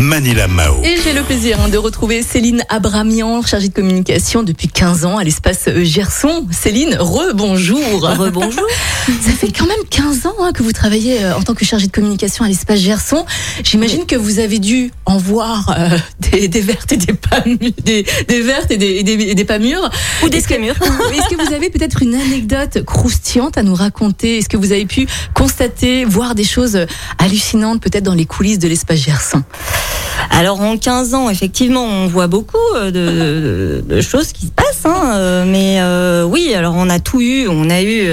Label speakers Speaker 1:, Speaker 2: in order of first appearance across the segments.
Speaker 1: Manila Mao.
Speaker 2: Et j'ai le plaisir hein, de retrouver Céline Abramian, chargée de communication depuis 15 ans à l'espace euh, Gerson. Céline, re-bonjour.
Speaker 3: Rebonjour.
Speaker 2: Ça fait quand même 15 ans hein, que vous travaillez euh, en tant que chargée de communication à l'espace Gerson. J'imagine que vous avez dû en voir euh, des, des vertes et des pas mûres, des, des vertes et des, et des, et des pas mûres.
Speaker 3: Ou des
Speaker 2: Est-ce que-. Est-ce que vous avez peut-être une anecdote croustillante à nous raconter? Est-ce que vous avez pu constater, voir des choses hallucinantes peut-être dans les coulisses de l'espace Gerson?
Speaker 3: Alors en 15 ans, effectivement, on voit beaucoup euh, de, de- de choses qui se passent. hein, euh, mais euh, oui, alors on a tout eu. On a eu,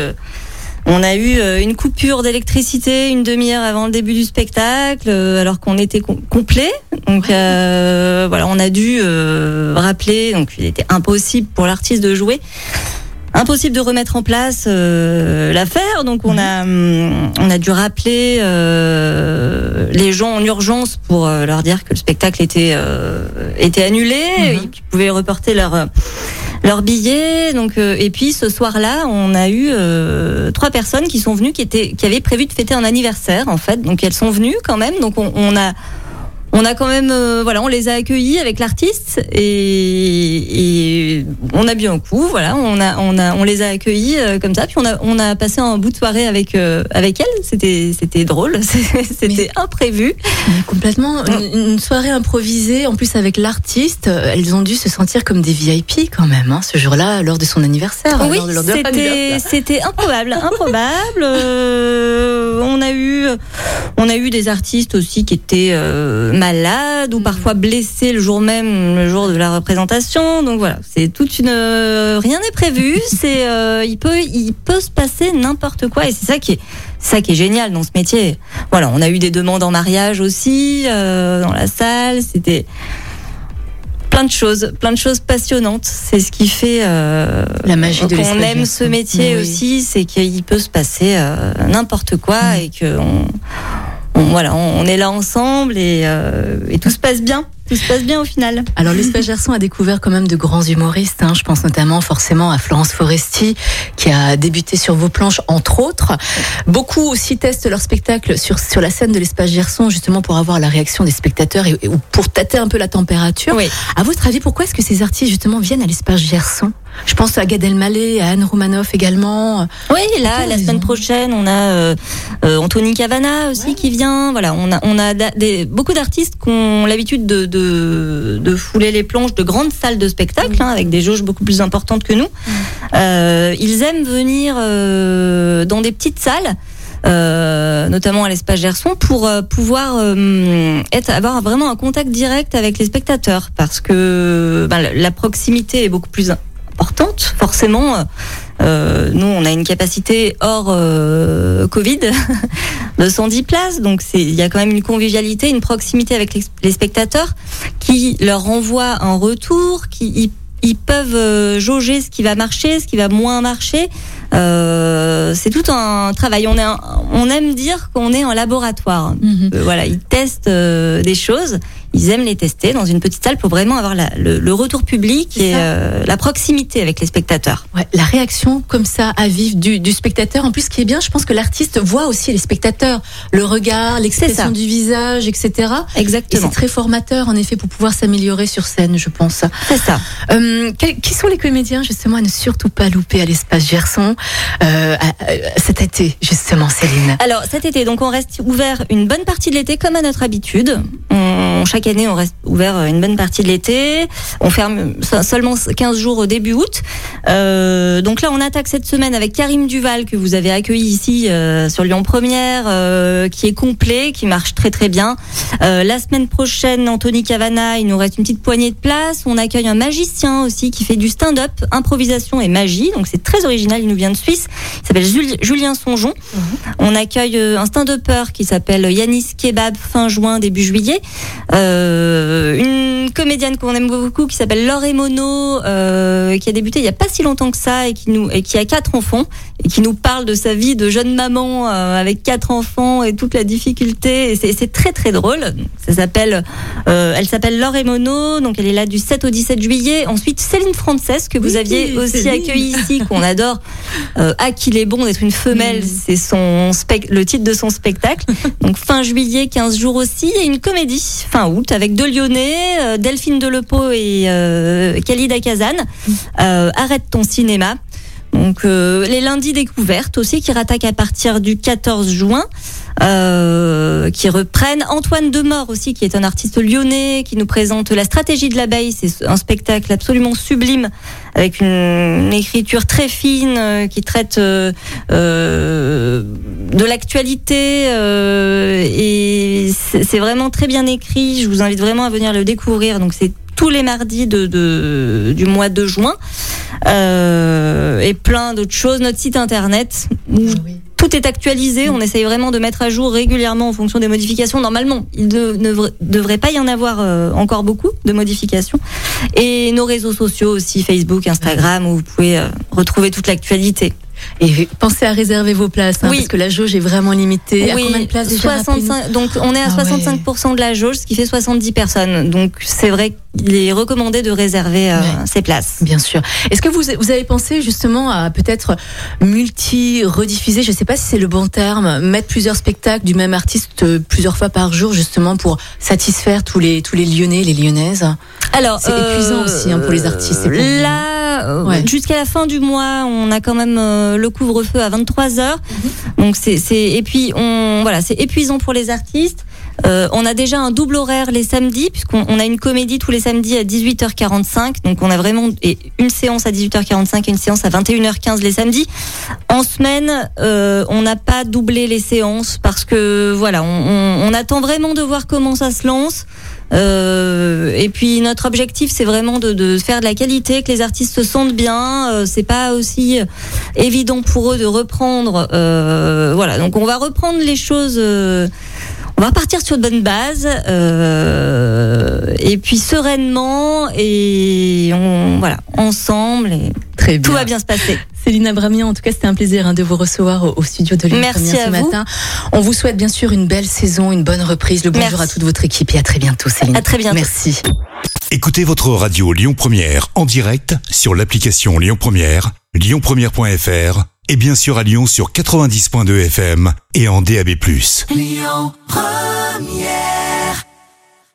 Speaker 3: on a eu une coupure d'électricité une demi-heure avant le début du spectacle, alors qu'on était com- complet. Donc euh, voilà, on a dû euh, rappeler. Donc il était impossible pour l'artiste de jouer. Impossible de remettre en place euh, l'affaire, donc on a hum, on a dû rappeler euh, les gens en urgence pour euh, leur dire que le spectacle était euh, était annulé, et qu'ils pouvaient reporter leur leur billet. Donc et puis ce soir-là, on a eu trois personnes qui sont venues qui étaient qui avaient prévu de fêter un anniversaire en fait. Donc elles sont venues quand même. Donc on, on a on a quand même, euh, voilà, on les a accueillis avec l'artiste et, et on a bu un coup, voilà, on a, on a, on les a accueillis euh, comme ça, puis on a, on a passé un bout de soirée avec, euh, avec elle. C'était, c'était drôle, c'était imprévu.
Speaker 2: Mais Complètement. Une, une soirée improvisée, en plus avec l'artiste, euh, elles ont dû se sentir comme des VIP quand même, hein, ce jour-là, lors de son anniversaire.
Speaker 3: Oui, c'était, improbable, improbable. Euh, on a eu, on a eu des artistes aussi qui étaient malades ou parfois blessés le jour même, le jour de la représentation. Donc voilà, c'est toute une, rien n'est prévu. C'est, euh, il peut, il peut se passer n'importe quoi et c'est ça qui est, c'est ça qui est génial dans ce métier. Voilà, on a eu des demandes en mariage aussi euh, dans la salle. C'était plein de choses, plein de choses passionnantes. C'est ce qui fait euh,
Speaker 2: La magie de
Speaker 3: qu'on aime ce métier
Speaker 2: oui.
Speaker 3: aussi, c'est qu'il peut se passer n'importe quoi
Speaker 2: Mm.
Speaker 3: et que on, on- voilà, on, on est là ensemble et, et tout se passe bien. Tout se passe bien au final.
Speaker 2: Alors l'espace Gerson a découvert quand même de grands humoristes. hein. Je pense notamment forcément à Florence Foresti qui a débuté sur vos planches entre autres. Beaucoup aussi testent leur spectacle sur sur la scène de l'espace Gerson justement pour avoir la réaction des spectateurs et, et- ou pour tâter un peu la température.
Speaker 3: Oui.
Speaker 2: À votre avis, pourquoi est-ce que ces artistes justement viennent à l'espace Gerson? Je pense à Gad Elmaleh, à Anne Romanoff également.
Speaker 3: Oui, là, la semaine prochaine, on a euh, euh, Anthony Cavana aussi qui vient. Voilà, on a, on a da- des, beaucoup d'artistes qui ont l'habitude de, de, de fouler les planches de grandes salles de spectacle, hein, avec des jauges beaucoup plus importantes que nous. Euh, ils aiment venir euh, dans des petites salles. euh, notamment à l'espace Gerson pour euh, pouvoir euh, être avoir vraiment un contact direct avec les spectateurs parce que ben, la- la proximité est beaucoup plus forcément euh, nous, on a une capacité hors euh, Covid de 110 places, donc il y a quand même une convivialité, une proximité avec les, spectateurs qui leur renvoie un retour, qui ils, peuvent euh, jauger ce qui va marcher, ce qui va moins marcher. Euh, c'est tout un travail. On, est un- on aime dire qu'on est en laboratoire.
Speaker 2: Mhm.
Speaker 3: Euh, voilà, ils testent euh, des choses, ils aiment les tester dans une petite salle pour vraiment avoir la- le, le retour public et euh, la proximité avec les spectateurs.
Speaker 2: Ouais, la réaction comme ça à vif du, du spectateur. En plus, ce qui est bien, je pense que l'artiste voit aussi les spectateurs, le regard, l'expression du visage, etc. Et
Speaker 3: Exactement.
Speaker 2: c'est très formateur, en effet, pour pouvoir s'améliorer sur scène, je pense.
Speaker 3: C'est ça.
Speaker 2: Euh, quels- qui sont les comédiens, justement, à ne surtout pas louper à l'espace Gerson? Euh, à- cet été, justement, Céline
Speaker 3: Alors cet été, donc on reste ouvert une bonne partie de l'été comme à notre habitude. On, chaque année, on reste ouvert une bonne partie de l'été. On ferme se- seulement 15 jours au début août. Euh, donc là, on attaque cette semaine avec Karim Duval que vous avez accueilli ici euh, sur Lyon Première, euh, qui est complet, qui marche très très bien. Euh, la semaine prochaine, Anthony Cavana, il nous reste une petite poignée de place. On accueille un magicien aussi qui fait du stand-up, improvisation et magie. Donc c'est très original. Il nous vient de Suisse. Il s'appelle Jul- Julien Songeon. On accueille euh, un stand-upper qui s'appelle Yanis Kebab fin juin, début juillet. Euh, une comédienne qu'on aime beaucoup qui s'appelle Laure Mono, euh, qui a débuté il y a pas si longtemps que ça et qui nous et qui a quatre enfants et qui nous parle de sa vie de jeune maman euh, avec quatre enfants et toute la difficulté. Et c'est très très drôle. Ça s'appelle, euh, elle s'appelle Laure Mono, donc elle est là du 7 au 17 juillet. Ensuite Céline Frances que vous
Speaker 2: Oui,
Speaker 3: aviez aussi
Speaker 2: Céline.
Speaker 3: accueilli ici, qu'on adore à qu'il est bon d'être une femelle, c'est son le titre de son spectacle. Donc fin juillet, 15 jours aussi, et une comédie fin août avec deux Lyonnais, euh, Delphine Delepeau et euh, Khalida Kazan. Euh, Arrête ton cinéma. Donc euh, les lundis découvertes aussi qui rattaquent à partir du 14 juin, euh, qui reprennent Antoine Demort aussi qui est un artiste lyonnais qui nous présente la stratégie de l'abeille. C'est un spectacle absolument sublime avec une écriture très fine euh, qui traite de l'actualité et c'est vraiment très bien écrit. Je vous invite vraiment à venir le découvrir. Donc c'est tous les mardis du mois de juin et plein d'autres choses. Notre site internet où
Speaker 2: Oui.
Speaker 3: tout est actualisé. On essaye vraiment de mettre à jour régulièrement en fonction des modifications. Normalement, il ne, ne vra- devrait pas y en avoir euh, encore beaucoup de modifications. Et nos réseaux sociaux aussi, Facebook, Instagram, où vous pouvez euh, retrouver toute l'actualité.
Speaker 2: Et pensez à réserver vos places, hein,
Speaker 3: Oui.
Speaker 2: parce que la jauge est vraiment limitée. à combien de places déjà
Speaker 3: 65, donc on est à
Speaker 2: Ah ouais.
Speaker 3: 65% de la jauge, ce qui fait 70 personnes. Donc c'est vrai qu'il est recommandé de réserver euh,
Speaker 2: Ouais.
Speaker 3: ces places.
Speaker 2: Bien sûr. Est-ce que vous, vous avez pensé justement à peut-être multi-rediffuser, je ne sais pas si c'est le bon terme, mettre plusieurs spectacles du même artiste euh, plusieurs fois par jour justement pour satisfaire tous les, tous les Lyonnais, les Lyonnaises?
Speaker 3: Alors,
Speaker 2: C'est épuisant aussi, hein, pour les artistes,
Speaker 3: Là, euh,
Speaker 2: Ouais.
Speaker 3: jusqu'à la fin du mois, on a quand même euh, le couvre-feu à 23 heures.
Speaker 2: Mhm.
Speaker 3: Donc c'est et puis on voilà, c'est épuisant pour les artistes. Euh, on a déjà un double horaire les samedis puisqu'on on a une comédie tous les samedis à 18h45. Donc on a vraiment et une séance à 18h45 et une séance à 21h15 les samedis. En semaine, euh, on n'a pas doublé les séances parce que voilà, on, on- on attend vraiment de voir comment ça se lance. Euh, et puis notre objectif, c'est vraiment de, de faire de la qualité, que les artistes se sentent bien. Euh, c'est pas aussi évident pour eux de reprendre. euh, voilà, donc on va reprendre les choses. euh, on va partir sur de bonnes bases euh, et puis sereinement et on voilà ensemble et
Speaker 2: Très bien.
Speaker 3: tout va bien se passer.
Speaker 2: Céline Abramian, en tout cas, c'était un plaisir hein, de vous recevoir au, au studio de Lyon
Speaker 3: Merci
Speaker 2: Première
Speaker 3: à
Speaker 2: ce
Speaker 3: vous.
Speaker 2: matin. On vous souhaite bien sûr une belle saison, une bonne reprise. Le bonjour
Speaker 3: Merci.
Speaker 2: à toute votre équipe et à très bientôt, Céline.
Speaker 3: À très bientôt.
Speaker 2: Merci.
Speaker 1: Écoutez votre radio Lyon Première en direct sur l'application Lyon Première, lyonpremière.fr et bien sûr à Lyon sur 90.2 FM et en DAB+.
Speaker 4: Lyon Première